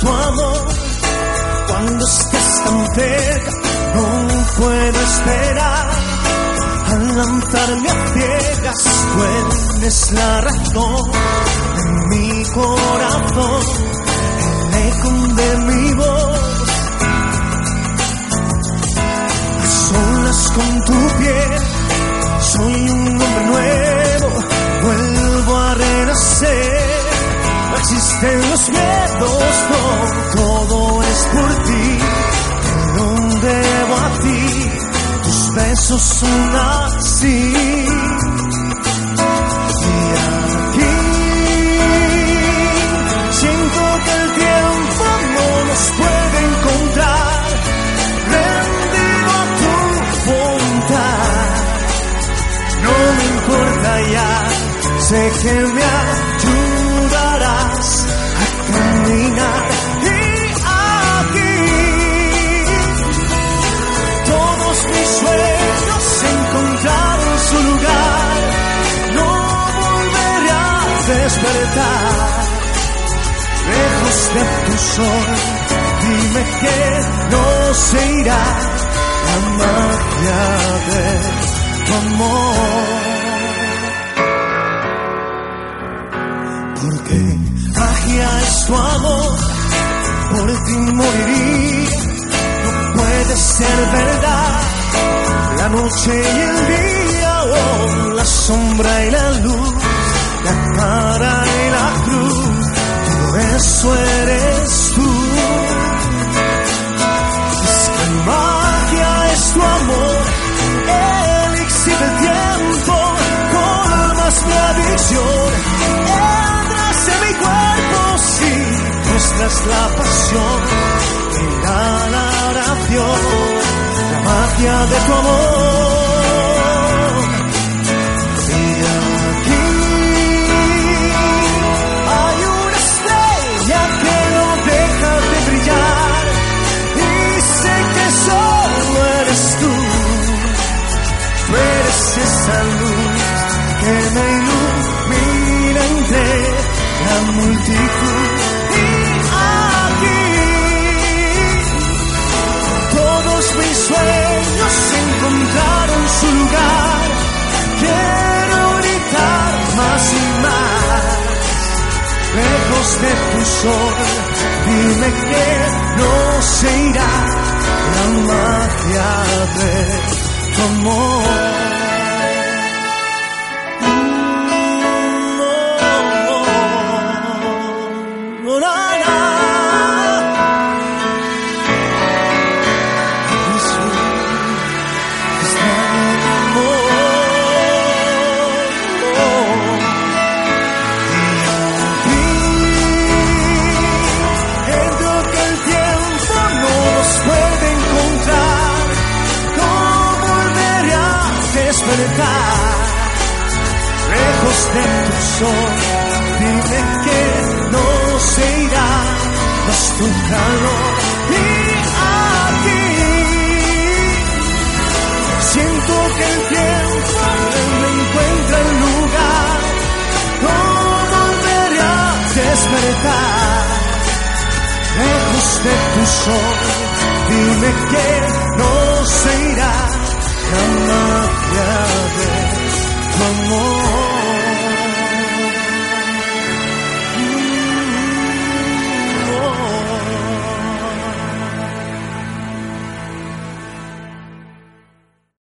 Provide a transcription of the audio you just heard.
tu amor. Cuando estés tan cerca, no puedo esperar. Al lanzarme a ciegas, tú la razón en mi corazón, el eco de mi voz. Existen los miedos, no, todo es por ti, te lo debo a ti, tus besos son así. Y aquí siento que el tiempo no nos puede encontrar, rendido a tu voluntad. No me importa ya, sé que me ayudarás despertar lejos de tu sol. Dime que no se irá la magia de tu amor. Porque magia es tu amor, por ti moriría, no puede ser verdad. La noche y el día, oh, la sombra y la luz, la cara y la cruz, todo eso eres tú. Es que magia es tu amor, elixir del tiempo, colmas mi adicción, entras en mi cuerpo, sí, muestras la pasión, mira la oración, la magia de tu amor. Eres esa luz que me ilumina entre la multitud. Y aquí todos mis sueños encontraron su lugar. Quiero gritar más y más lejos de tu sol. Dime que no se irá la magia de tu amor. Lejos de tu sol, dime que no se irá, más tu calor. Y aquí siento que el tiempo me encuentra el lugar, no volveré a despertar lejos de tu sol. Dime que